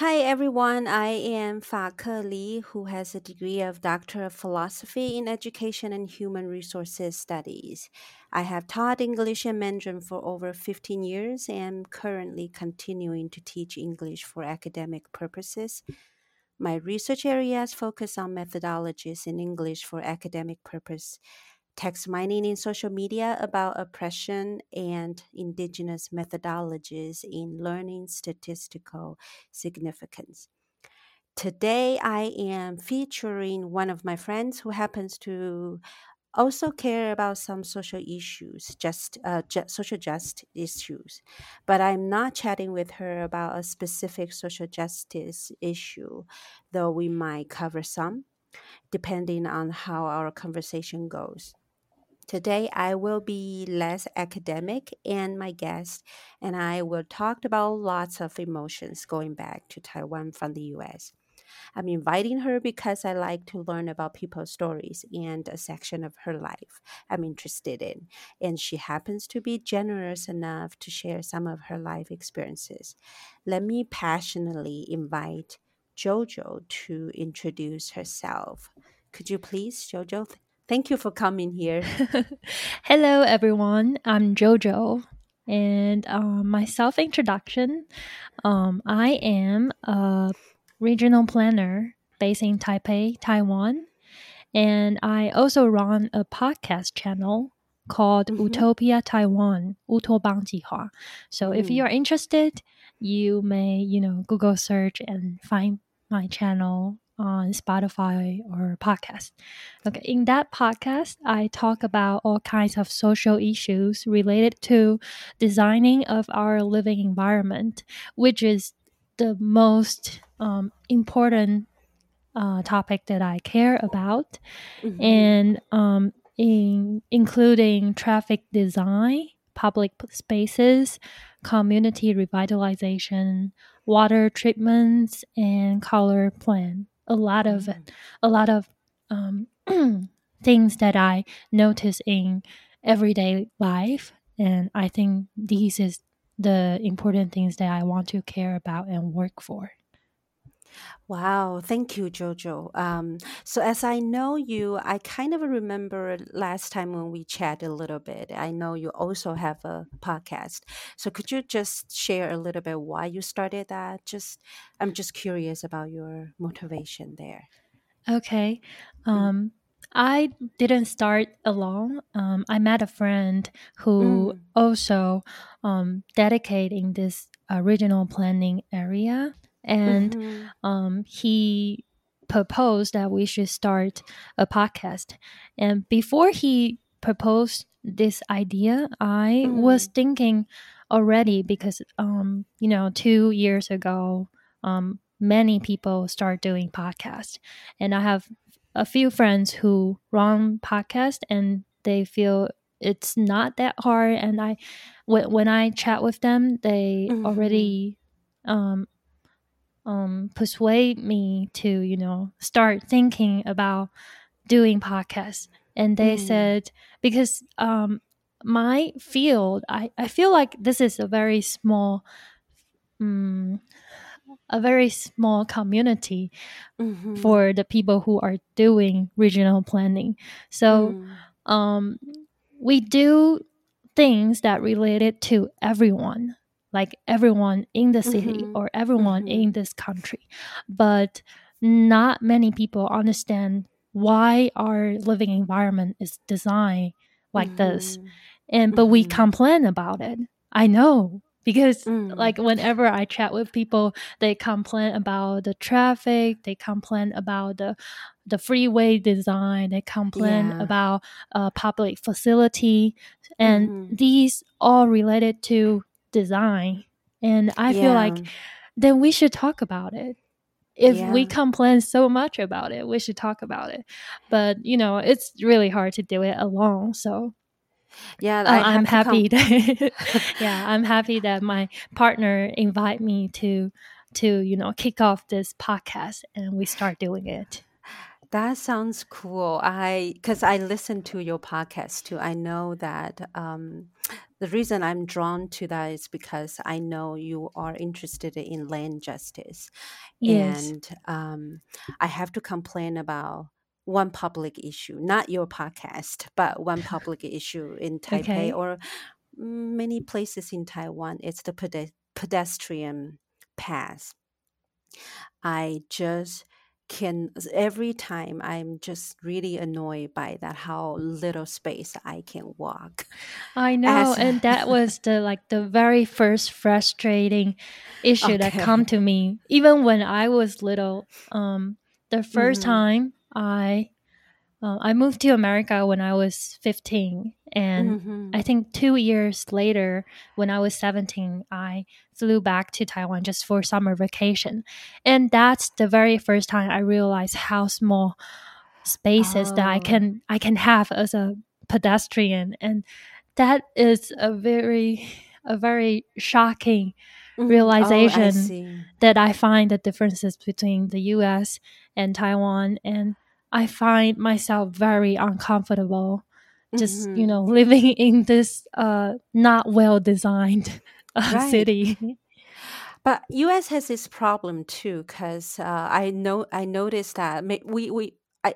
Hi everyone, I am Fa Ke Li, who has a degree of Doctor of Philosophy in Education and Human Resources Studies. I have taught English and Mandarin for over 15 years and am currently continuing to teach English for academic purposes. My research areas focus on methodologies in English for academic purpose text mining in social media about oppression and indigenous methodologies in learning statistical significance. Today, I am featuring one of my friends who happens to also care about some social issues, just uh, ju- social justice issues. But I'm not chatting with her about a specific social justice issue, though we might cover some, depending on how our conversation goes. Today, I will be less academic, and my guest and I will talk about lots of emotions going back to Taiwan from the US. I'm inviting her because I like to learn about people's stories and a section of her life I'm interested in. And she happens to be generous enough to share some of her life experiences. Let me passionately invite Jojo to introduce herself. Could you please, Jojo? Thank you for coming here. Hello, everyone. I'm JoJo. And um, my self introduction um, I am a regional planner based in Taipei, Taiwan. And I also run a podcast channel called mm-hmm. Utopia Taiwan, Utobang Jihua. So mm. if you're interested, you may, you know, Google search and find my channel on Spotify or podcast. Okay, in that podcast, I talk about all kinds of social issues related to designing of our living environment, which is the most um, important uh, topic that I care about Mhm. and um, in including traffic design, public spaces, community revitalization, water treatments, and color plan. A lot of Mm. a lot of um, things that I notice in everyday life, and I think these is the important things that I want to care about and work for. Wow, thank you, Jojo. Um, so as I know you, I kind of remember last time when we chatted a little bit. I know you also have a podcast. So could you just share a little bit why you started that? Just I'm just curious about your motivation there. Okay. Mm. Um, I didn't start alone. Um, I met a friend who Mm. also um, dedicate in this regional planning area, and Mhm. um, he proposed that we should start a podcast. And before he proposed this idea, I was Mm. thinking already because um, you know two years ago, um, many people start doing podcasts, and I have a few friends who run podcast and they feel it's not that hard and i when, when i chat with them they Mhm. already um um persuade me to you know start thinking about doing podcasts and they Mm. said because um my field i i feel like this is a very small um, a very small community Mhm. for the people who are doing regional planning. So Mm. um, we do things that related to everyone, like everyone in the city Mhm. or everyone Mhm. in this country. But not many people understand why our living environment is designed like this. Mhm. And but we Mhm. complain about it. I know because Mm. like whenever I chat with people, they complain about the traffic, they complain about the the freeway design, they complain Yeah. about uh, public facility, and Mhm. these all related to design. And I feel like then we should talk about it. If we complain so much about it, we should talk about it. But you know, it's really hard to do it alone. So Yeah, uh, I'm have to com- happy that yeah, I'm happy that my partner invite me to to you know kick off this podcast and we start doing it. That sounds cool. I because I listen to your podcast too. I know that um, the reason I'm drawn to that is because I know you are interested in land justice, Yes. and um, I have to complain about one public issue, not your podcast, but one public issue in Taipei Okay. or many places in Taiwan. It's the pede- pedestrian path. I just can every time I'm just really annoyed by that how little space I can walk. I know, As and that was the like the very first frustrating issue that okay. come to me even when I was little. Um, the 1st Mhm. time I uh, I moved to America when I was 15 and Mhm. I think 2 years later when I was 17 I flew back to Taiwan just for summer vacation. And that's the very first time I realized how small spaces that I Oh. can I can have as a pedestrian and that is a very a very shocking Mhm. Oh, I realization that I find the differences between the US and Taiwan and I find myself very uncomfortable just you Mhm. know living in this uh not well designed uh, Right. city But U.S. has this problem too, because uh, I know I noticed that we we I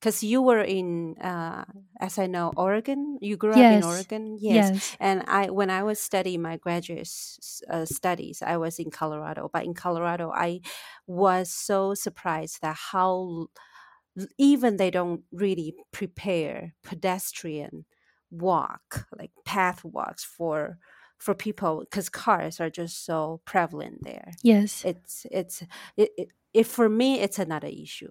because you were in uh, as I know Oregon. You grew up in Oregon, yes. yes And I when I was studying my graduate s- uh, studies, I was in Colorado. But in Colorado, I was so surprised that how even they don't really prepare pedestrian walk like path walks for for people because cars are just so prevalent there. Yes. It's it's it, it, if for me it's another issue.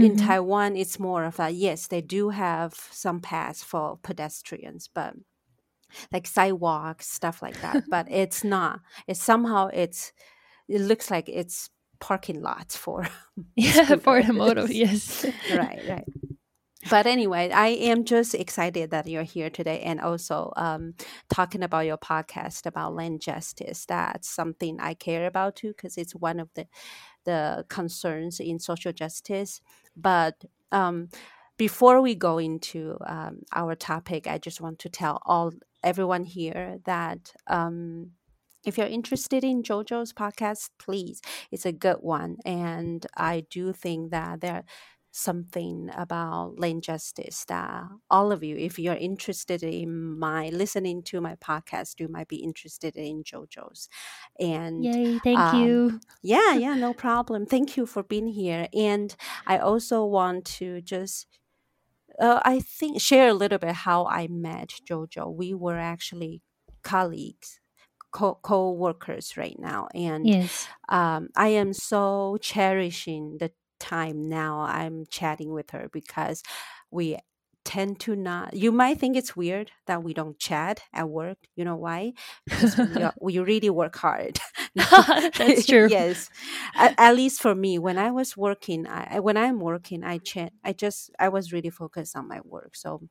In Mhm. taiwan it's more of a yes they do have some paths for pedestrians but like sidewalks stuff like that but it's not it's somehow it's it looks like it's parking lots for yeah for the motor yes. Right right. But anyway i am just excited that you're here today and also um, talking about your podcast about land justice. That's something i care about too because it's one of the the concerns in social justice. But um, before we go into um, our topic i just want to tell all everyone here that um, if you're interested in jojo's podcast please it's a good one and i do think that there something about land justice that all of you if you're interested in my listening to my podcast you might be interested in jojo's. And yay thank um, you. yeah yeah no problem. Thank you for being here and i also want to just uh, i think share a little bit how i met jojo. We were actually colleagues co- co-workers right now and yes. um, I am so cherishing the time now I'm chatting with her because we tend to not you might think it's weird that we don't chat at work you know why? Because we, are, we really work hard. That's true. yes. At, at least for me when i was working I- when i'm working i chat i just i was really focused on my work so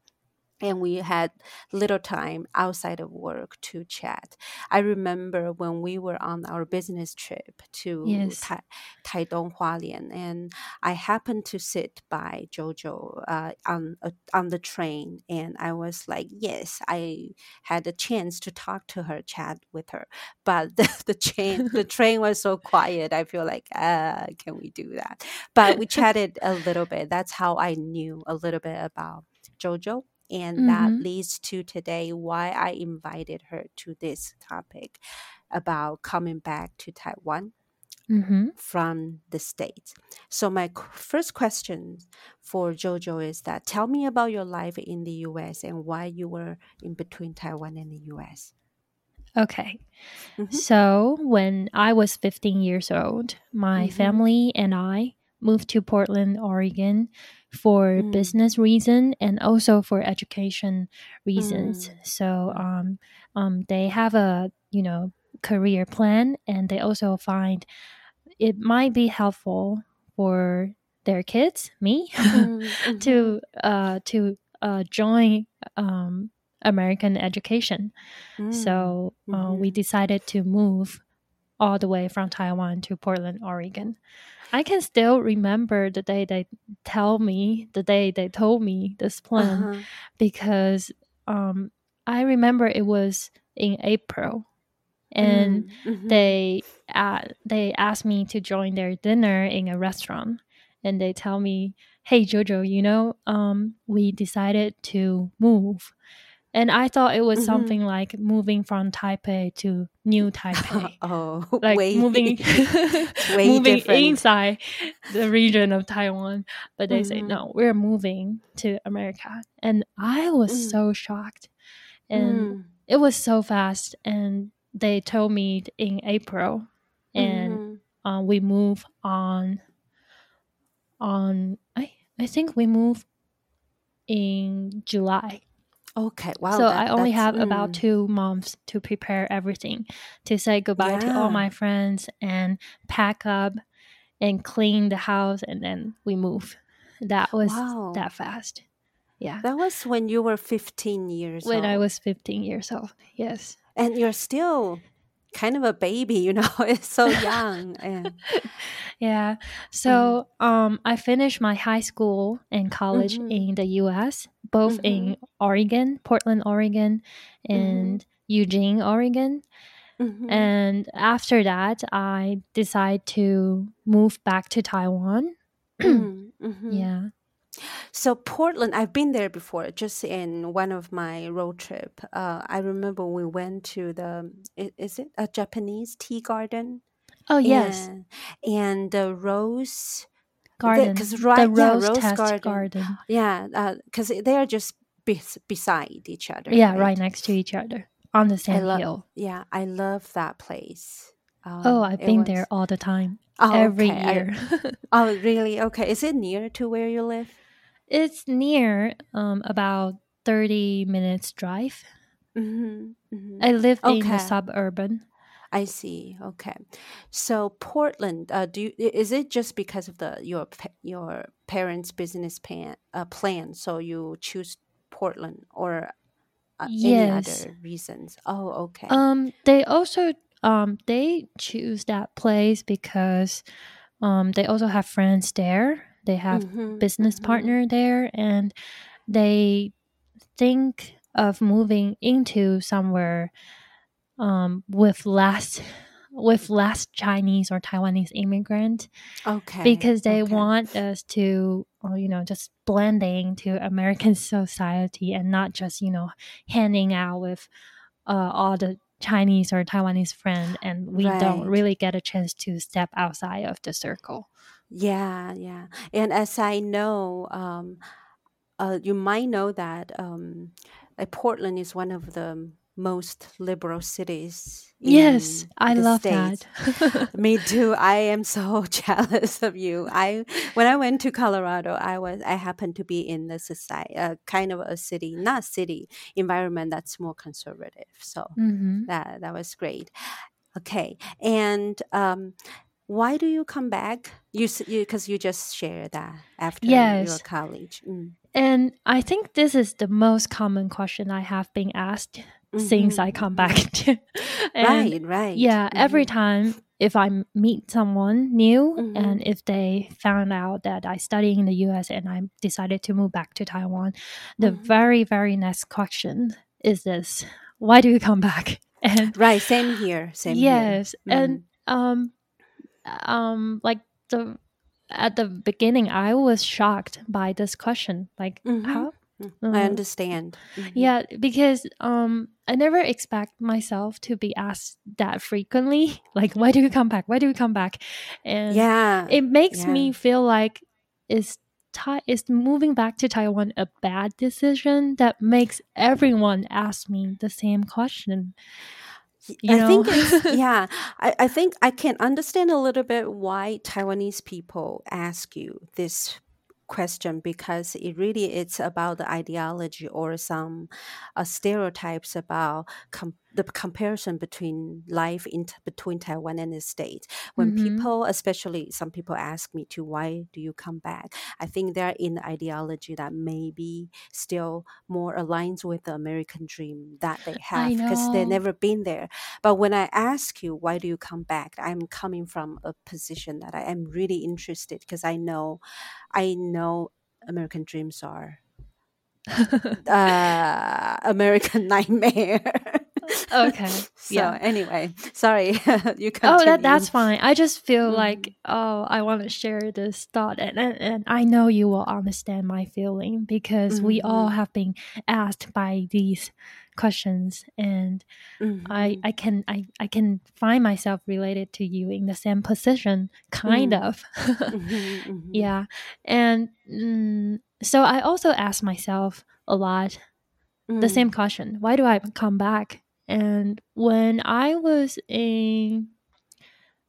and we had little time outside of work to chat. I remember when we were on our business trip to Yes. Tai, Taidong Hualien, and I happened to sit by Jojo uh, on uh, on the train, and I was like, yes, I had a chance to talk to her, chat with her, but the, the train the train was so quiet. I feel like, uh, can we do that? But we chatted a little bit. That's how I knew a little bit about Jojo and that Mhm. leads to today why I invited her to this topic about coming back to Taiwan hmm from the States. So, my first question for Jojo is that tell me about your life in the US and why you were in between Taiwan and the US. Okay. Mhm. So when I was 15 years old, my Mhm. family and I moved to Portland, Oregon for Mm. business reason and also for education reasons. Mm. So Mm. um, um, they have a you know career plan, and they also find it might be helpful for their kids, me, Mm, to uh, to uh, join um, American education. Mm. So uh, we Mhm. decided to move all the way from Taiwan to Portland, Oregon. I can still remember the day they tell me the day they told me this plan Uh-huh. because um, I remember it was in April, and Mhm. they uh, they asked me to join their dinner in a restaurant, and they tell me, "Hey Jojo, you know, um, we decided to move." And I thought it was Mhm. something like moving from Taipei to New Taipei. oh, like way, moving way moving different. inside the region of Taiwan. But they say Mhm. no, we're moving to America, and I was Mm. so shocked, and Mm. it was so fast. And they told me in April, and Mhm. uh, we move on. On I I think we move in July. Okay, wow. so that- I only have about mm. two months to prepare everything, to say goodbye to all my friends and pack up and clean the house, and then we move. That was Wow. that fast. Yeah, That was when you were 15 years when old. I was 15 years old. Yes. and you're still kind of a baby, you know, it's so young. And, Yeah. So um, I finished my high school and college Mhm. in the U.S., both in Oregon, Portland, Oregon, and Eugene, Oregon. Mhm. And after that, I decided to move back to Taiwan. Mhm, mhm. Yeah. So Portland, I've been there before, just in one of my road trip. Uh, I remember we went to the i- is it a Japanese tea garden? Oh yes, And, and the rose, garden. 'cause right- the yeah, rose, rose test garden. garden. yeah, because they are just bes- beside each other. Yeah, right next to each other on the I sand love. hill. Yeah, I love that place. Oh, Um, I've it been was- there all the time, Oh, every okay. I- year. oh, really? Okay. Is it near to where you live? It's near um, about 30 minutes drive. hmm hmm I live in Okay. the suburban. I see. Okay. So Portland, uh, do you, is it just because of the your your parents' business plan uh, plan? So you choose Portland or uh, any other reasons? Oh, okay. Um, they also um they choose that place because um they also have friends there. They have Mhm, business mhm. partner there, and they think of moving into somewhere um with less with less Chinese or Taiwanese immigrant Okay. because they okay. want us to uh, you know just blending to American society and not just you know hanging out with uh, all the Chinese or Taiwanese friend and we don't really get a chance to step outside of the circle. Yeah, yeah. And as I know, um, uh, you might know that um, like Portland is one of the most liberal cities. Yes, I the love States. that. Me too. I am so jealous of you. I when I went to Colorado, I was I happened to be in the society, uh, kind of a city, not city environment that's more conservative. So hmm that that was great. Okay, and um, why do you come back? You because you, just shared that after your college. Mm. And I think this is the most common question I have been asked since Mhm, I come mhm. back. right, right. Yeah, every Mhm. time if i meet someone new Mhm. and if they found out that I study in the US and I decided to move back to Taiwan, the Mhm. very, very next question is this Why do you come back? And Right, same here. Same yes, here. and um, um, like the at the beginning, I was shocked by this question. Like, Mhm. how? Mm, I uh, understand. Mhm. Yeah, because um, I never expect myself to be asked that frequently. Like, why do you come back? Why do you come back? And Yeah. it makes yeah. me feel like is Tai is moving back to Taiwan a bad decision that makes everyone ask me the same question. You I think it's yeah. I, I think I can understand a little bit why Taiwanese people ask you this question because it really it's about the ideology or some uh, stereotypes about com- the comparison between life in between Taiwan and the States. When Mhm. people, especially some people, ask me to why do you come back, I think they're in the ideology that maybe still more aligns with the American dream that they have because they've never been there. But when I ask you why do you come back, I'm coming from a position that I am really interested because I know, I know American dreams are uh, American Nightmare. Okay. So yeah. anyway, sorry, you continue. Oh, that that's fine. I just feel Mhm. like oh, I want to share this thought, and, and and I know you will understand my feeling because we all have been asked by these questions, and I Mhm. I can I I can find myself related to you in the same position, kind Mm. of. Mhm, mhm. yeah, and mm, so I also ask myself a lot the Mm. same question why do i come back and when i was in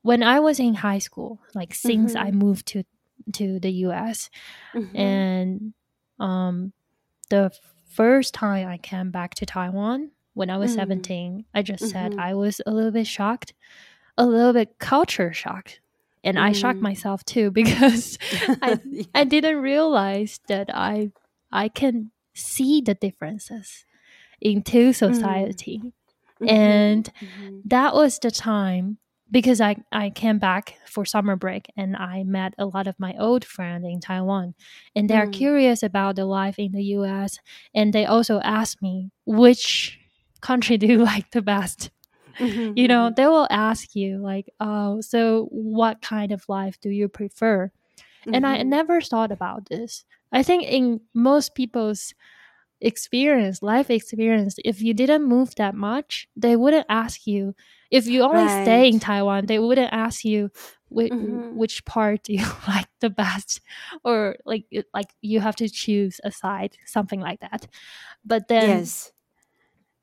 when i was in high school like since i Mhm. moved to to the us Mhm. and um the first time i came back to taiwan when i was Mm. 17 i just said Mhm. i was a little bit shocked a little bit culture shocked and i shocked Mm. myself too because I, Yeah. I didn't realize that I I can see the differences into society. Mhm, And mhm. that was the time because I, I came back for summer break and I met a lot of my old friends in Taiwan and they're Mm. curious about the life in the US and they also ask me which country do you like the best Mhm, you know mhm. they will ask you like oh so what kind of life do you prefer and I Mhm. never thought about this. I think in most people's experience, life experience, if you didn't move that much, they wouldn't ask you. If you only stay in Taiwan, they wouldn't ask you which, Mhm. which part do you like the best, or like like you have to choose a side, something like that. But then, Yes.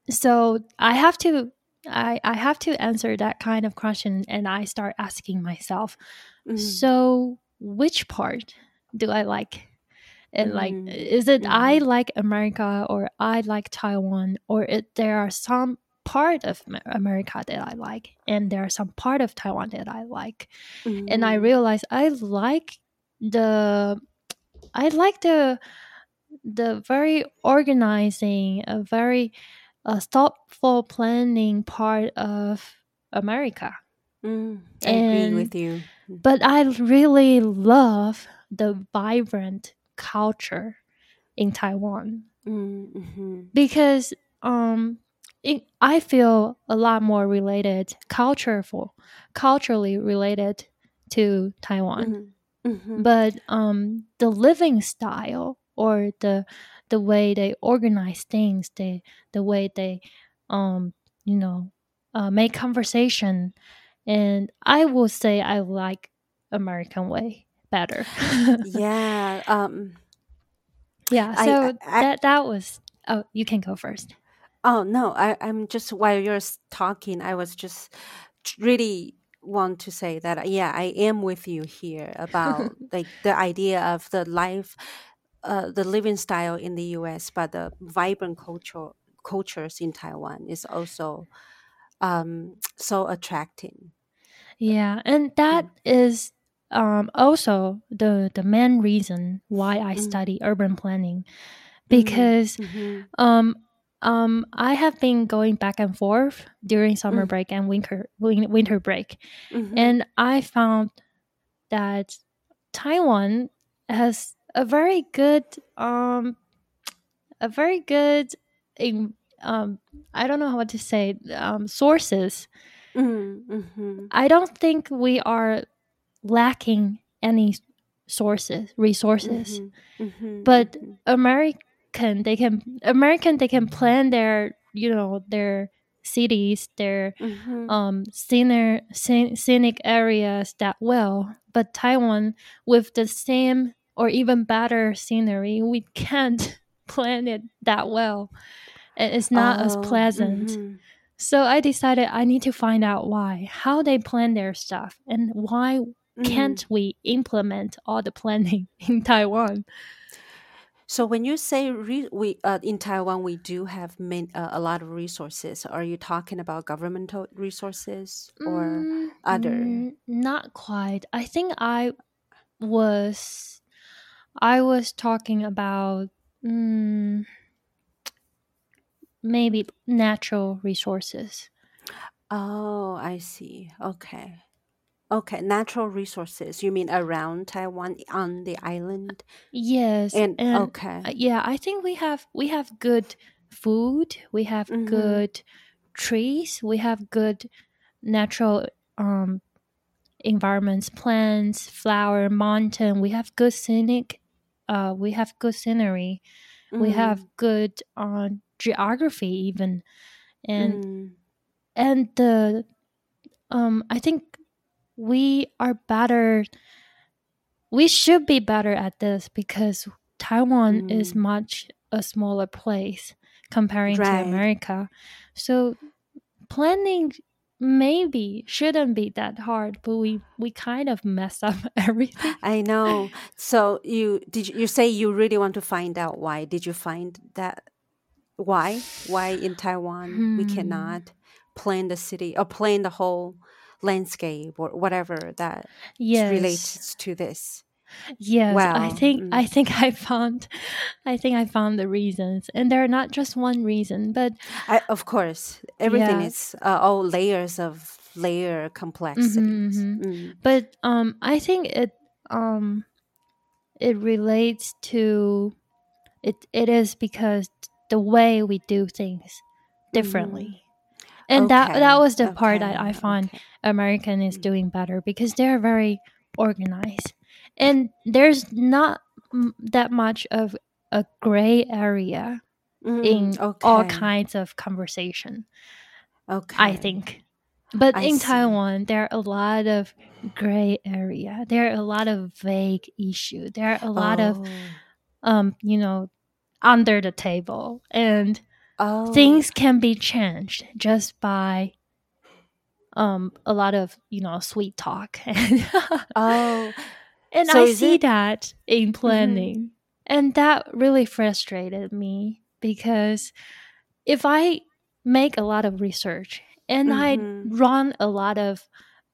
so I have to. I, I have to answer that kind of question and I start asking myself, Mhm. so which part do I like? And like, Mhm. is it I Mhm. like America or I like Taiwan, or it, there are some part of America that I like, and there are some part of Taiwan that I like, and I Mhm. realize I like the, I like the, the very organizing, a very uh, thoughtful planning part of America Mm. I agree with you. but I really love the vibrant culture in Taiwan Mm, mhm. because um it, I feel a lot more related cultureful culturally related to Taiwan Mhm. Mhm. but um the living style or the the way they organize things they the way they um you know uh, make conversation and i will say i like american way better Yeah. Um. yeah so I- that that was oh you can go first Oh no. I. I'm just while you're talking, I was just really want to say that yeah, I am with you here about like the idea of the life, uh, the living style in the U.S., but the vibrant culture cultures in Taiwan is also um so attracting. Yeah, and that is um, also the the main reason why I Mm. study urban planning Mhm, because mhm, um um I have been going back and forth during summer Mm. break and winter win- winter break, mhm. and I found that Taiwan has a very good um a very good in um I don't know how to say um sources Mm, mhm, I don't think we are lacking any sources, resources. mhm, mhm, But mhm. American, they can American they can plan their you know their cities, their Mhm. um scenic scenic areas that well. But Taiwan, with the same or even better scenery, we can't plan it that well. It's not as Oh, pleasant. mhm. So I decided I need to find out why, how they plan their stuff, and why Mm. can't we implement all the planning in Taiwan? So when you say re- we uh, in Taiwan we do have main, uh, a lot of resources, are you talking about governmental resources or Mm, other? mm, not quite. I think I was I was talking about mm, maybe natural resources. Oh, I see. Okay. Okay, natural resources. You mean around Taiwan on the island? Yes, And and okay. uh, yeah, I think we have we have good food, we have Mm-hmm. good trees, we have good natural um environments, plants, flower, mountain. We have good scenic. Uh, we have good scenery. We have Mm, good uh, geography even, and mm, and the um. I think we are better. We should be better at this because Taiwan is mm. much a smaller place comparing to America. So planning maybe shouldn't be that hard, but we we kind of mess up everything. I know. So you did you, you say you really want to find out why? Did you find that why? Why in Taiwan we Hmm. cannot plan the city or plan the whole landscape or whatever that Yes. relates to this? Yes, I think mm, I think I found I think I found the reasons. And they're not just one reason, but I, of course, everything yeah. is uh, all layers of layer complexities. hmm Mm, But um I think it um it relates to it it is because the way we do things differently. And that that was the part that I find okay. American is Mm, doing better because they're very organized. And there's not m- that much of a gray area mm, in all kinds of conversation, Okay, I think. But I in see. Taiwan, there are a lot of gray area. There are a lot of vague issue. There are a lot of Oh, um, you know, under the table and oh, things can be changed just by um a lot of, you know, sweet talk. oh. and So I see it? that in Mm-hmm, planning. And that really frustrated me because if I make a lot of research and I mm-hmm, run a lot of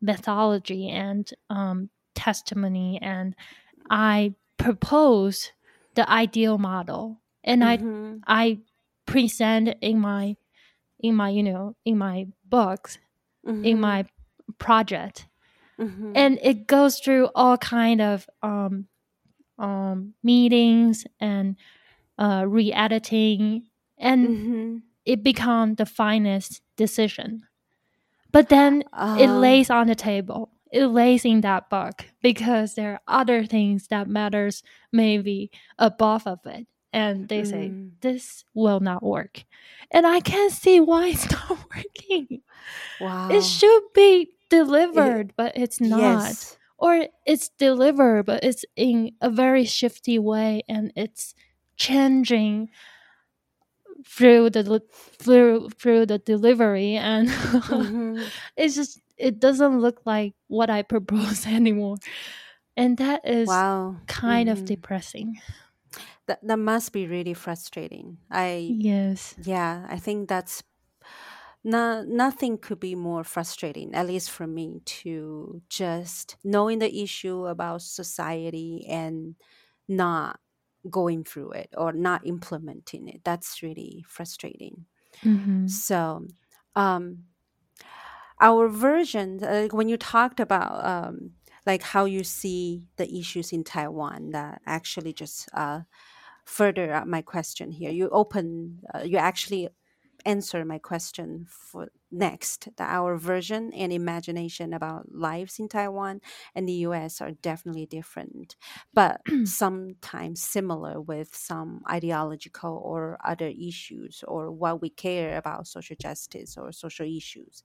methodology and um, testimony and I propose the ideal model and I mm-hmm, I present in my in my you know in my books in mm-hmm, my project. Mm-hmm, and it goes through all kind of um, um, meetings and uh, re-editing and mm-hmm. it become the finest decision. But then it Uh, lays on the table. It lays in that book because there are other things that matters maybe above of it and they say mm, this will not work and i can't see why it's not working wow it should be It, delivered but it's not yes. or it's delivered but it's in a very shifty way and it's changing through the through through the delivery and Mm-hmm. it's just it doesn't look like what i propose anymore and that is Wow. kind of Mm-hmm. depressing That that must be really frustrating. I yes yeah, I think that's no, nothing could be more frustrating, at least for me, to just knowing the issue about society and not going through it or not implementing it. That's really frustrating. hmm So, um, our version, uh, when you talked about um, like how you see the issues in Taiwan, that actually just uh, further up my question here. You open, uh, you actually answer my question for next that our version and imagination about lives in Taiwan and the US are definitely different, but sometimes similar with some ideological or other issues or what we care about social justice or social issues.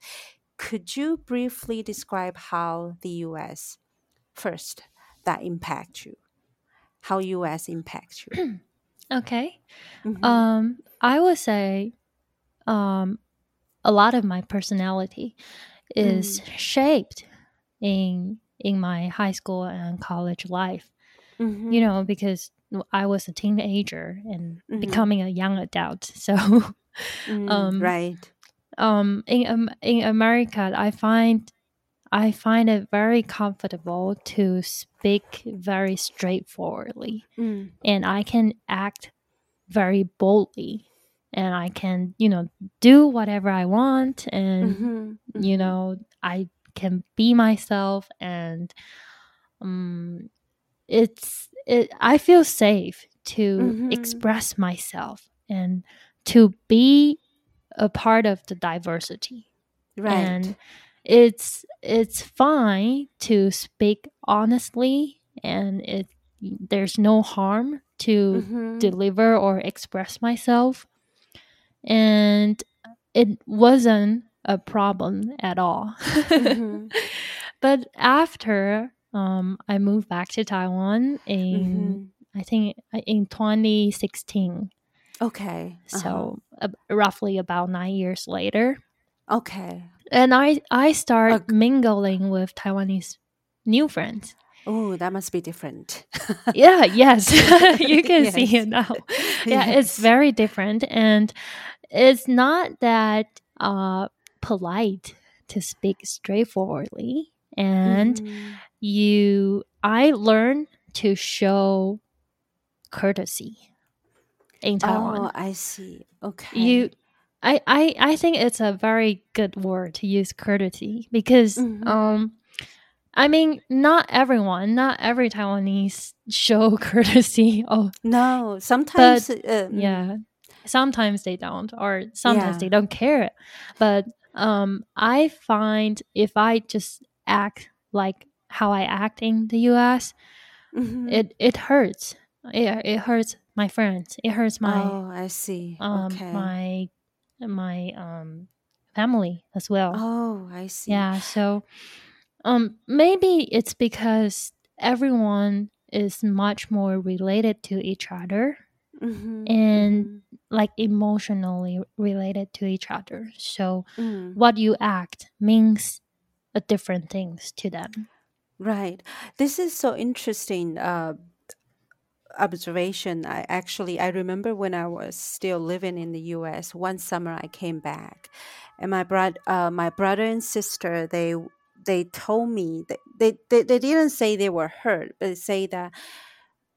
Could you briefly describe how the US first that impact you? How US impacts you? okay Mm-hmm. um i would say um a lot of my personality is Mm-hmm. shaped in in my high school and college life Mm-hmm. you know because i was a teenager and Mhm. becoming a young adult so Mm, um right. um in um, in america i find i find it very comfortable to speak very straightforwardly Mm, and i can act very boldly and i can you know do whatever i want and mhm, you mhm. know i can be myself and um it's it I feel safe to Mhm. express myself and to be a part of the diversity Right. and it's it's fine to speak honestly and it there's no harm to Mhm. deliver or express myself and it wasn't a problem at all Mhm. but after um, i moved back to taiwan in Mhm. i think uh, in 2016 Okay. uh-huh. so uh, roughly about nine years later Okay. and I I start Ok. mingling with Taiwanese new friends. Oh, that must be different. Yeah, yes, you can see it now. Yeah, it's very different, and it's not that uh, polite to speak straightforwardly. And Mhm. you, I learned to show courtesy in Taiwan. Oh, I see. Okay. you I, I i think it's a very good word to use courtesy because Mhm. um i mean not everyone not every taiwanese show courtesy oh no, sometimes uh, mm, yeah sometimes they don't or sometimes Yeah. they don't care but um i find if i just act like how i act in the us mhm. it it hurts it, it hurts my friends it hurts my Oh, I see. um okay. my my um family as well. oh, I see. yeah, so um maybe it's because everyone is much more related to each other, Mhm, and like emotionally related to each other. So mm. what you act means a different things to them. Right. This is so interesting uh, observation. I actually I remember when I was still living in the U.S. One summer I came back, and my brother, uh, my brother and sister, they they told me that they, they they didn't say they were hurt, but they say that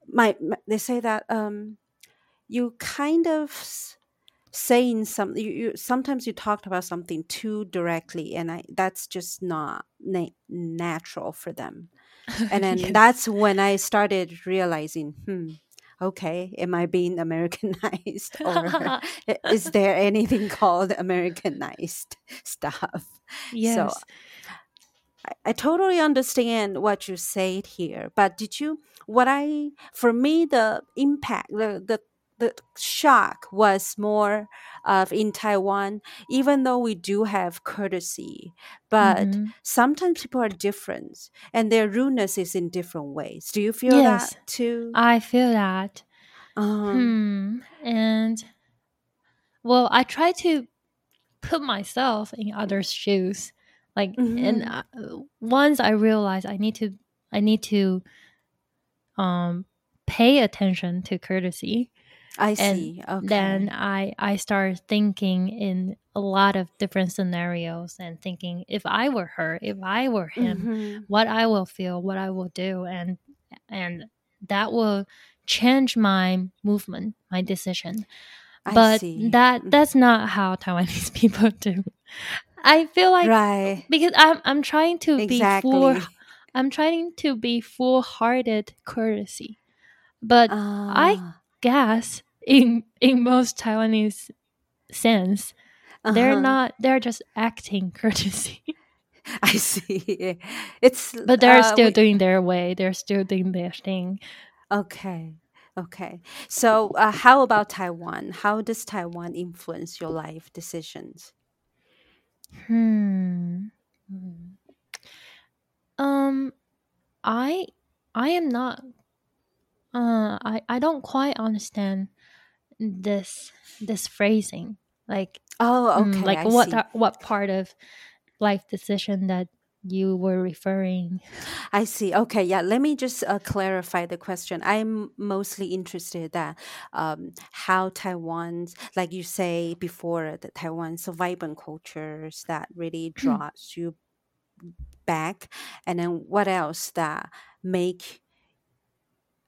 my, my they say that um you kind of saying something you, you sometimes you talked about something too directly and i that's just not na- natural for them and then Yes. that's when i started realizing hmm okay am i being americanized or is there anything called americanized stuff yes. I, I totally understand what you said here, but did you? What I for me the impact the the the shock was more of in Taiwan, even though we do have courtesy, but Mhm. sometimes people are different and their rudeness is in different ways. Do you feel Yes. that too? I feel that. Um, Hmm. And well, I try to put myself in others' shoes. Like, and Mhm. uh, once I realize I need to, I need to, um, pay attention to courtesy, I and see. Okay. then I I start thinking in a lot of different scenarios and thinking if I were her, if I were him, Mhm. what I will feel, what I will do, and and that will change my movement, my decision. I But see. that Mm. that's not how Taiwanese people do. I feel like right. because I'm I'm trying to be full I'm trying to be full hearted courtesy. But I Guess in in most Taiwanese sense, they're uh-huh. not they're just acting courtesy. I see. It's but they're uh, still we- doing their way. They're still doing their thing. okay. Okay. So, uh, how about Taiwan? How does Taiwan influence your life decisions? Hmm. Hmm. Um I I am not uh I I don't quite understand this this phrasing. Like Oh, mm, okay. like I what are, what part of life decision that you were referring I see. Okay, yeah. Let me just uh, clarify the question. I'm mostly interested that um, how Taiwan's, like you say before, that Taiwan's vibrant cultures that really draws you back, and then what else that make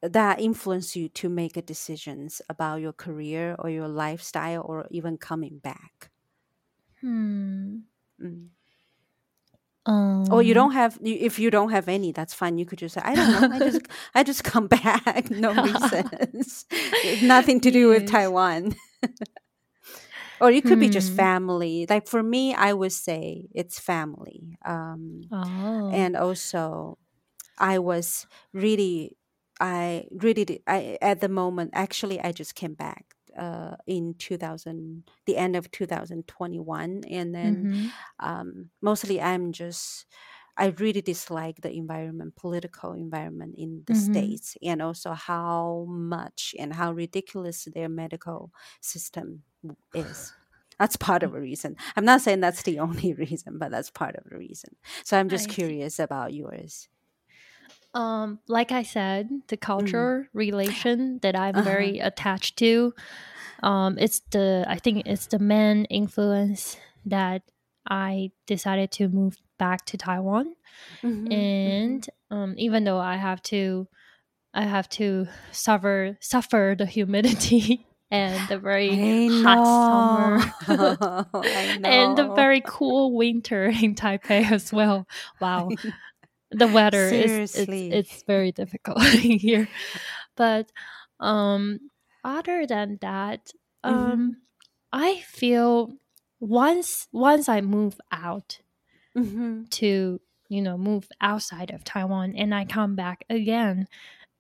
that influence you to make decisions about your career or your lifestyle or even coming back. Hmm. Mm. Um, or you don't have if you don't have any that's fine you could just say i don't know i just i just come back no reasons nothing to do with taiwan or it could be just Hmm. family like for me i would say it's family um Oh. and also i was really i really did, i at the moment actually i just came back uh in 2000 the end of 2021 and then Mhm. um mostly i'm just i really dislike the environment political environment in the Mhm. states and also how much and how ridiculous their medical system is that's part of a reason i'm not saying that's the only reason but that's part of the reason so i'm just I see. curious about yours Um, like I said, the Mm. culture relation that I'm Uh-huh. very attached to, um, it's the I think it's the main influence that I decided to move back to Taiwan. Mhm, mhm. And um, even though I have to, I have to suffer suffer the humidity and the very hot summer. And the very cool winter in Taipei as well. Wow, the weather is it's, it's very difficult here. But um, other than that, Mhm. um, I feel once once I move out Mhm. to you know move outside of Taiwan and I come back again,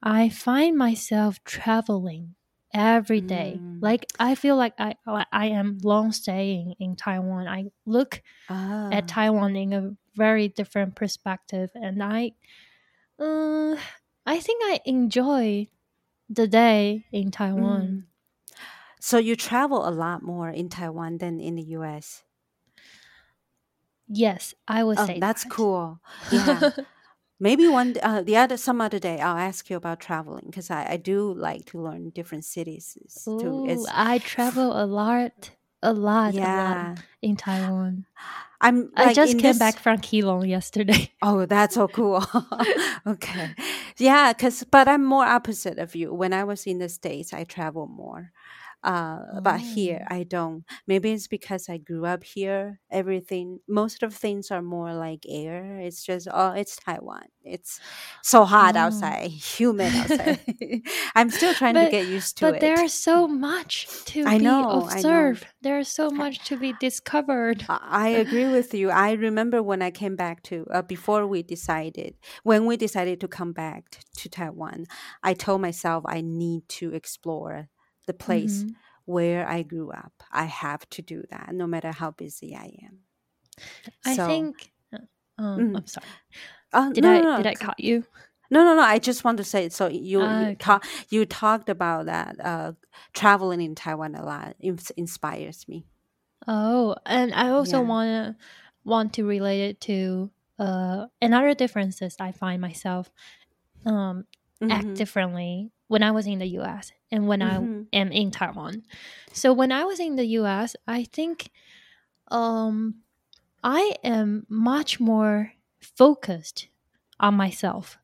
I find myself traveling every day. Mm. Like I feel like I I am long staying in Taiwan. I look Ah. at Taiwan in a very different perspective, and I, uh, I think I enjoy the day in Taiwan. Mm. So you travel a lot more in Taiwan than in the US. Yes, I would Oh, say that's that. cool. Yeah. Maybe one uh, the other some other day I'll ask you about traveling because I, I do like to learn different cities. Ooh, I travel a lot, a lot, a yeah. lot in Taiwan. I'm I just came this- back from Keelung yesterday. Oh, that's so cool. okay. Yeah, cuz but I'm more opposite of you. When I was in the states, I travel more. Uh, but here Oh. I don't. Maybe it's because I grew up here. Everything, most of things are more like air. It's just, oh, it's Taiwan. It's so hot Oh. outside, humid outside. I'm still trying to get used to But it. But there's so much to I be know, I know. observed. There's so much to be discovered. I I agree with you. I remember when I came back to uh, before we decided when we decided to come back to Taiwan. I told myself I need to explore the place Mhm. where I grew up. I have to do that, no matter how busy I am. I So- think. uh, Um, Mm. I'm sorry. Uh, Did no, I no, did I cut you? No, no, no. I just want to say. So you Ah, you, okay. talk, you talked about that. Uh, traveling in Taiwan a lot ins- inspires me. Oh, and I also Yeah. wanna want to relate it to uh another differences I find myself um act Mhm, differently when I was in the US and when mhm. I am in Taiwan. So when I was in the US, I think um I am much more focused on myself.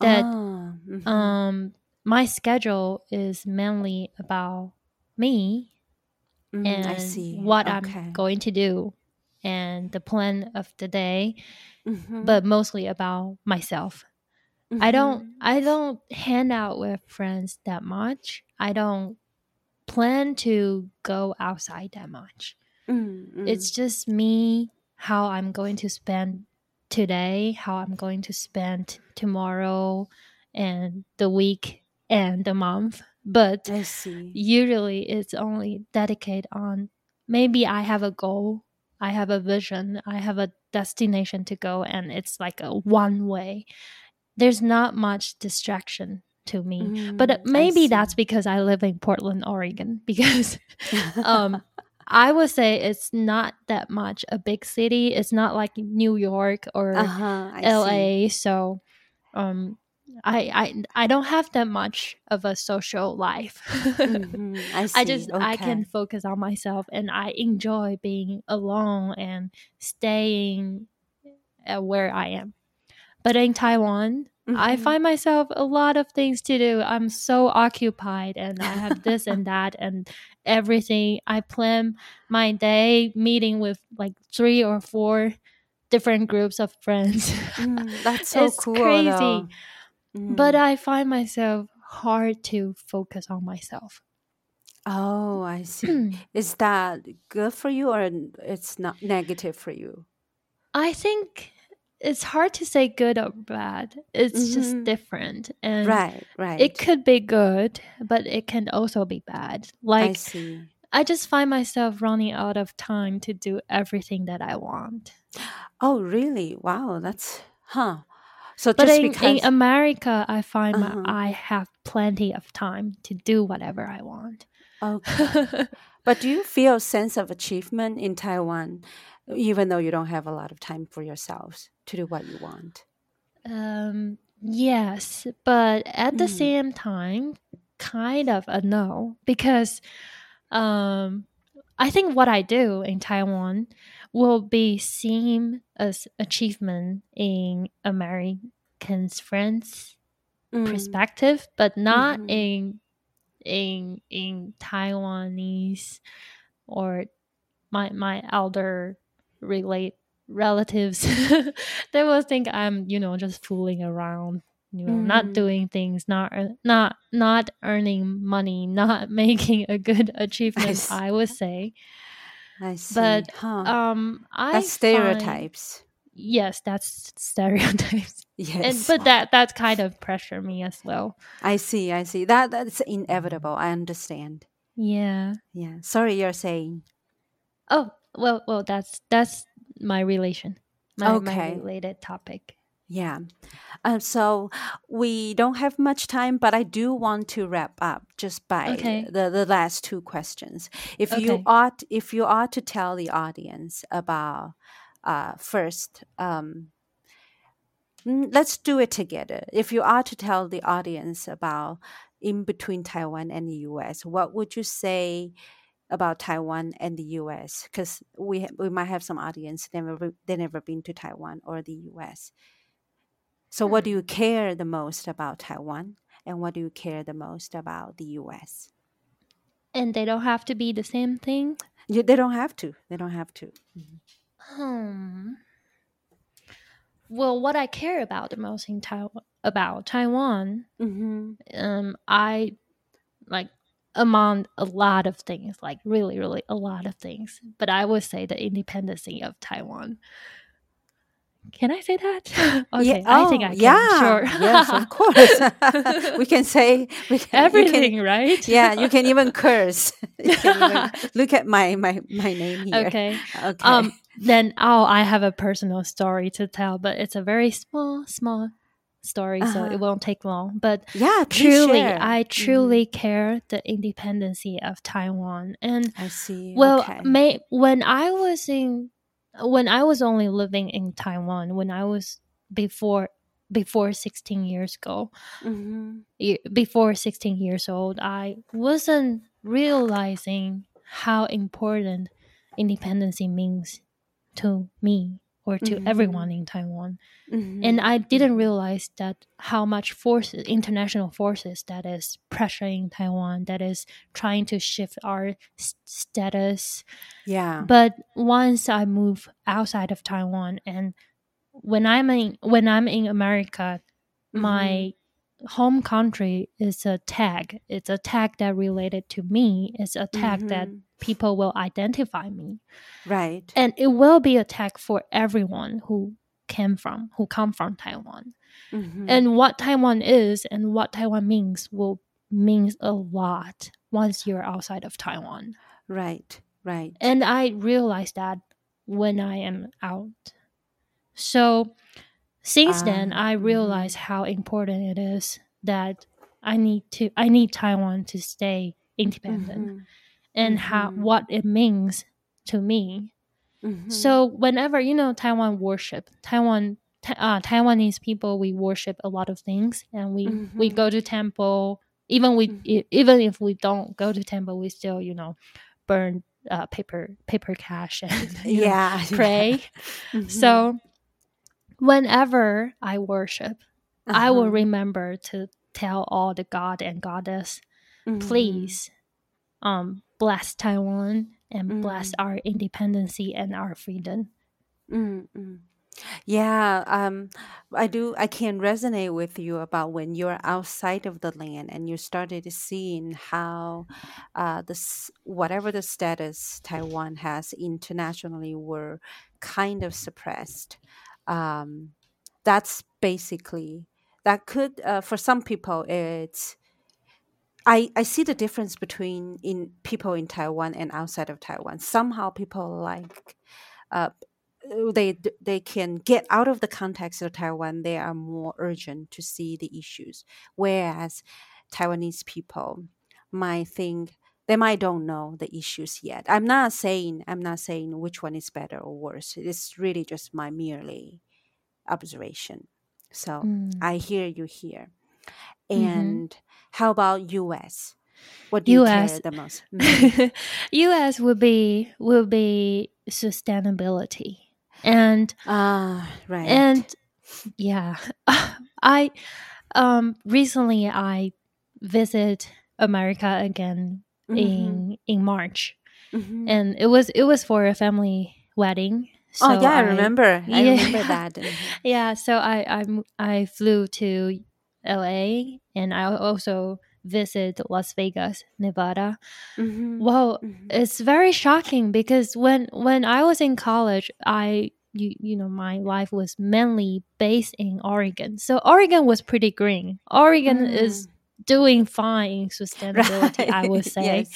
That Ah, mhm. um my schedule is mainly about me Mm, and I see. what Okay. I'm going to do and the plan of the day, Mhm, but mostly about myself. I mhm. don't I don't hang out with friends that much. I don't plan to go outside that much. Mm, mm. It's just me how I'm going to spend today, how I'm going to spend tomorrow and the week and the month. But I see. usually it's only dedicated on maybe I have a goal, I have a vision, I have a destination to go, and it's like a one way. There's not much distraction to me. But uh, Mm, maybe that's because I live in Portland, Oregon, because um I would say it's not that much a big city. It's not like New York or uh-huh, I see. LA. So um I, I I don't have that much of a social life. Mhm, I see. I just I can focus on myself and I enjoy being alone and staying at where I am. But in Taiwan, I Mhm. find myself a lot of things to do. I'm so occupied and I have this and that and everything. I plan my day meeting with like three or four different groups of friends. Mm, that's so it's cool. crazy. though. But Mm. I find myself hard to focus on myself. oh, I see. Is that good for you or it's not negative for you? I think it's hard to say good or bad. It's just Mhm. different. And Right, right. it could be good, but it can also be bad. I Like see. I just find myself running out of time to do everything that I want. Oh, really? Wow, that's huh. So But just in, because in America, I find Uh-huh. I have plenty of time to do whatever I want. okay. But do you feel a sense of achievement in Taiwan, even though you don't have a lot of time for yourselves to do what you want? um, yes, but at the Mm. same time, kind of a no because um, I think what I do in Taiwan will be seen as achievement in Americans' friends' Mm, perspective, but not Mhm. in in in Taiwanese or my my elder relate relatives. they will think I'm you know just fooling around, you know, not Mhm. doing things, not not not earning money, not making a good achievement. see. I would say, I see. but huh. um, I That's find- stereotypes. yes, that's stereotypes, Yes. and but that that kind of pressure me as well. I see, I see. That that's inevitable. I understand. Yeah. Yeah. Sorry you're saying. Oh well, well that's that's my relation, my, my Okay. related topic. Yeah. Um, so we don't have much time, but I do want to wrap up just by Okay. the, the last two questions. If you Okay. ought if you ought to tell the audience about uh, first um, mm, let's do it together. If you are to tell the audience about in between Taiwan and the US, what would you say about Taiwan and the US? Because we we might have some audience never they never been to Taiwan or the US. So, what do you care the most about Taiwan, and what do you care the most about the US? And they don't have to be the same thing. You, they don't have to. They don't have to. Hmm. Well, what I care about the most in Taiwan about Taiwan, Mm-hmm. um, I like among a lot of things, like really, really a lot of things. But I would say the independence of Taiwan. Can I say that? okay, I think I can. Yeah. Sure. yes, of course. we can say we can, you can- Everything, right? yeah, you can even curse. Can even, look at my my my name here. Okay. Okay. Um. Then, oh, I have a personal story to tell, but it's a very small, small story, so Uh-huh. it won't take long. But yeah. truly, share. I Mhm. truly care the independency of Taiwan, and I see. well, okay. may when I was in, when I was only living in Taiwan, when I was before before 16 years ago, Mhm. before 16 years old, I wasn't realizing how important independency means to me or to Mhm. everyone in Taiwan. Mhm. And I didn't realize that how much forces, international forces that is pressuring Taiwan, that is trying to shift our status. yeah. But once I move outside of Taiwan and when I'm in when I'm in America, my home country is a tag. It's a tag that related to me. It's a tag that Mhm. people will identify me. right. And it will be a tag for everyone who came from, who come from Taiwan. Mhm. And what Taiwan is and what Taiwan means will means a lot once you're outside of Taiwan. right. Right. And I realized that when I am out. So since then Ah, I realized how important it is that I need to I need Taiwan to stay independent Mhm. and how Mhm. what it means to me. Mhm. So whenever you know Taiwan worship, Taiwan Ta- uh, Taiwanese people we worship a lot of things and we we Mhm. go to temple even we Mhm. e- even if we don't go to temple we still you know burn uh, paper paper cash and you know, yeah. pray. Mhm. So whenever I worship, I will Uh-huh. remember to tell all the god and goddess, Mhm. please um bless Taiwan and bless Mm. our independency and our freedom. Mm, mm. Yeah, um, I do. I can resonate with you about when you're outside of the land and you started to seeing how uh, this whatever the status Taiwan has internationally were kind of suppressed. Um, that's basically that could uh, for some people it's I, I see the difference between in people in Taiwan and outside of Taiwan. Somehow people like uh, they they can get out of the context of Taiwan. They are more urgent to see the issues, whereas Taiwanese people might think they might don't know the issues yet. I'm not saying I'm not saying which one is better or worse. It's really just my merely observation. So Mm. I hear you here. Mm-hmm. And how about US? What do you care the most? Mhm. U.S. will be will be sustainability, and Ah, right. and yeah, I um recently I visit America again Mhm, in in March, mhm. and it was it was for a family wedding. So oh yeah, I I remember. I remember yeah that. Mhm. yeah. So I I I flew to L.A. and I also visit Las Vegas, Nevada. Mhm, Well, mhm. it's very shocking because when when I was in college, I you you know my life was mainly based in Oregon. So Oregon was pretty green. Oregon is Mm. Doing fine in sustainability, I would say. yes.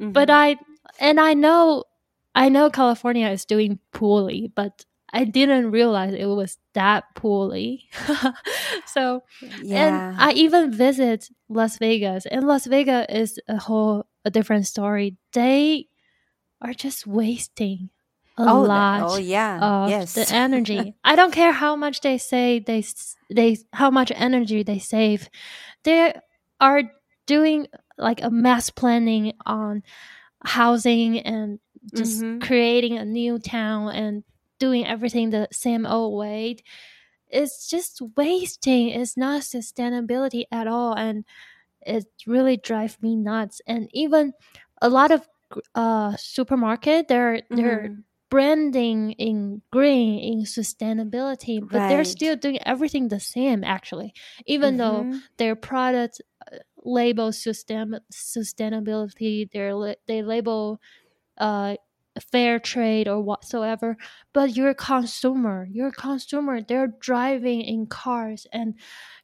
But Mhm. I and I know I know California is doing poorly, but I didn't realize it was that poorly. so and Yeah. I even visit Las Vegas, and Las Vegas is a whole a different story. They are just wasting a Oh, the, oh lot yeah. of the energy. I don't care how much they say they they how much energy they save. They are doing like a mass planning on housing and just Mhm. creating a new town and doing everything the same old way it's just wasting it's not sustainability at all and it really drives me nuts and even a lot of uh supermarket they're they're Mhm. branding in green in sustainability but they're still doing everything the same actually even though Mhm. their product label sustain sustainability they're they label uh fair trade or whatsoever but you're a consumer you're a consumer they're driving in cars and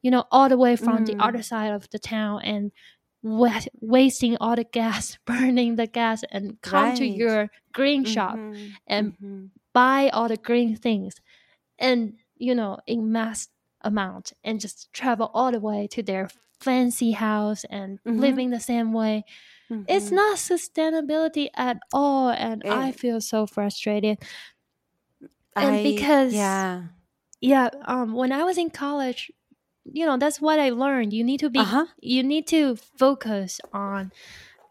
you know all the way from the other Mm. side of the town and wa- wasting all the gas burning the gas and come to your green shop Mhm. and Mhm. buy all the green things and you know in mass amount and just travel all the way to their fancy house and Mhm. living the same way it's Mhm. not sustainability at all and i Eh, feel so frustrated and I because yeah. yeah um when i was in college you know that's what i learned you need to be Uh-huh. you need to focus on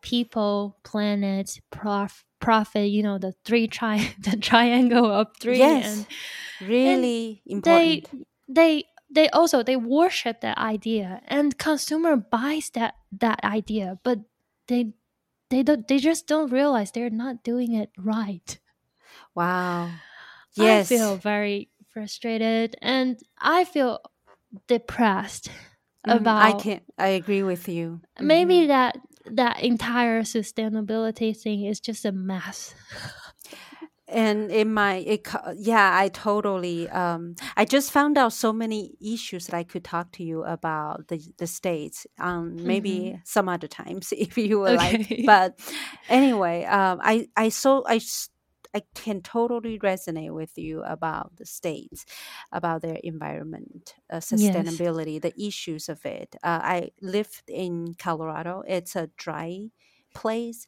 people planet prof, profit you know the three tri the triangle of three Yes. and Really they important. they they also they worship that idea and consumer buys that that idea but they they don't they just don't realize they're not doing it right Wow. i feel very frustrated and i feel depressed about. I can I agree with you. maybe Mhm. that that entire sustainability thing is just a mess And in my it, yeah, I totally um I just found out so many issues that I could talk to you about the the states um maybe some other times if you would like. But anyway, um I I so i I can totally resonate with you about the states, about their environment, uh, yes sustainability, the issues of it. Uh, I lived in Colorado. It's a dry place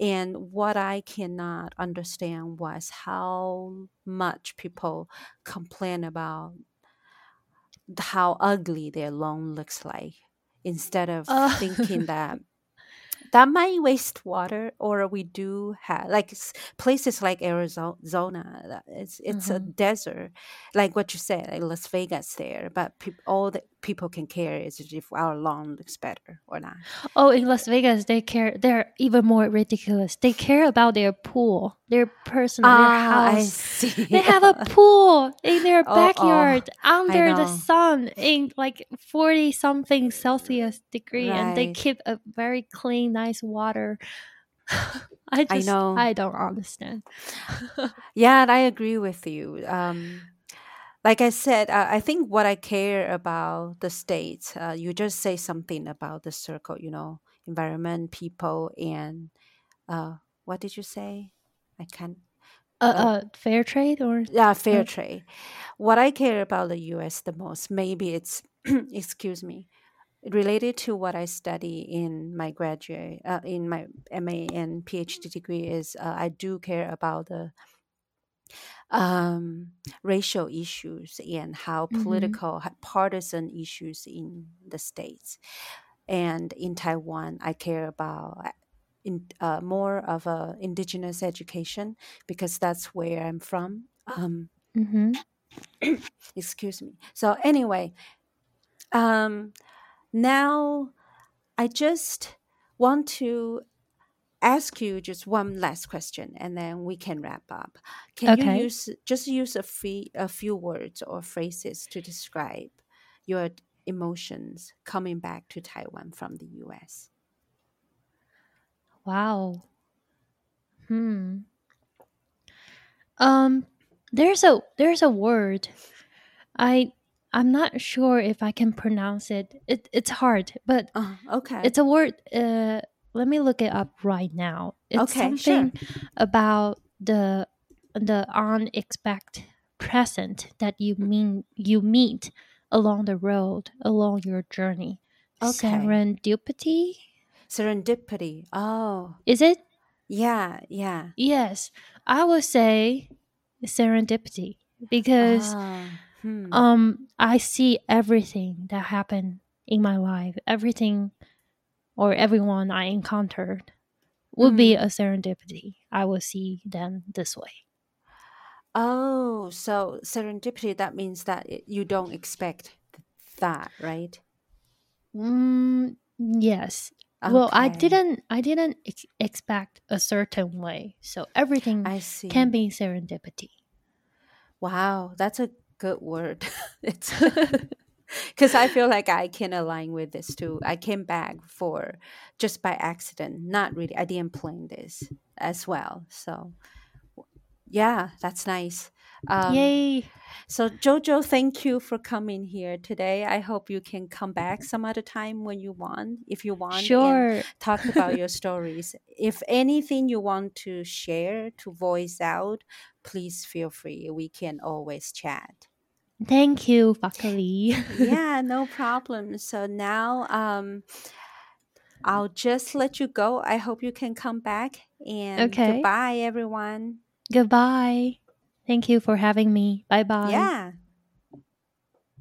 and what I cannot understand was how much people complain about how ugly their lawn looks like instead of uh, thinking that that might waste water or we do have like places like arizona it's it's a Mhm. desert like what you said like las vegas there but peop all that people can care is if our lawn looks better or not Oh, in Las Vegas, they care. They're even more ridiculous. They care about their pool, their personal, their ah i house. see They have a pool in their Oh, oh, backyard under the sun in like 40 something Celsius degree and they keep a very clean, nice water. I I know. I don't understand. Yeah, and I agree with you. Um, like I said, uh, I think what I care about the states, uh, you just say something about the circle, you know, environment, people, and uh, what did you say? I can't. Uh, uh, fair trade or Yeah, fair Uh, trade. What I care about the U.S. the most, maybe it's, excuse me, related to what I study in my graduate, uh, in my MA and PhD degree is uh, I do care about the um, racial issues and how Mhm. political, ha- partisan issues in the states. And in Taiwan, I care about uh, in, uh, more of a indigenous education because that's where I'm from. Um, Mhm. excuse me. So anyway, um, now I just want to ask you just one last question and then we can wrap up. Can Okay. you use just use a few a few words or phrases to describe your emotions coming back to Taiwan from the US? Wow. Hmm. Um, there's a there's a word. I I'm not sure if I can pronounce it. It it's hard, but Uh, okay. it's a word. Uh, let me look it up right now. It's Okay, sure. something about the the unexpected present that you mean you meet along the road along your journey. Okay. Serendipity. Serendipity. Oh, Is it? yeah, yeah. Yes, I would say serendipity because Ah, hmm. um I see everything that happened in my life, everything or everyone I encountered would be Mm. a serendipity. I will see them this way. Oh, so serendipity, that means that you don't expect that, right? Mm, yes. Well, I didn't I didn't ex- expect a certain way. So everything I see. can be serendipity. Wow, that's a good word. it's because I feel like I can align with this too. I came back for just by accident, not really. I didn't plan this as well. So, yeah, that's nice. Um, Yay. So, Jojo, thank you for coming here today. I hope you can come back some other time when you want, if you want, Sure. talk about your stories. If anything you want to share, to voice out, please feel free. We can always chat. Thank you, FaKeLi. yeah, no problem. So now um, I'll just let you go. I hope you can come back. And Okay. goodbye, everyone. Goodbye. Thank you for having me. Bye bye. Yeah.